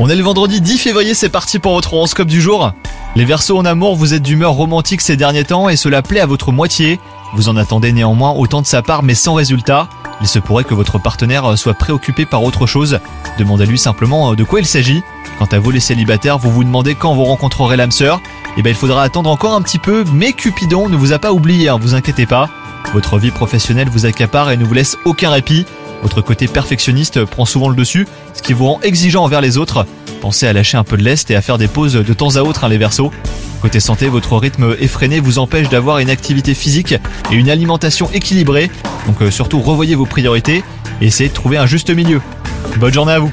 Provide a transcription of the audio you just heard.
On est le vendredi 10 février, c'est parti pour votre horoscope du jour. Les Verseaux en amour, vous êtes d'humeur romantique ces derniers temps et cela plaît à votre moitié. Vous en attendez néanmoins autant de sa part mais sans résultat. Il se pourrait que votre partenaire soit préoccupé par autre chose. Demandez-lui simplement de quoi il s'agit. Quant à vous les célibataires, vous vous demandez quand vous rencontrerez l'âme sœur. Eh ben il faudra attendre encore un petit peu, mais Cupidon ne vous a pas oublié, hein, vous inquiétez pas. Votre vie professionnelle vous accapare et ne vous laisse aucun répit. Votre côté perfectionniste prend souvent le dessus, ce qui vous rend exigeant envers les autres. Pensez à lâcher un peu de lest et à faire des pauses de temps à autre, hein, les versos. Côté santé, votre rythme effréné vous empêche d'avoir une activité physique et une alimentation équilibrée. Donc euh, surtout revoyez vos priorités et essayez de trouver un juste milieu. Bonne journée à vous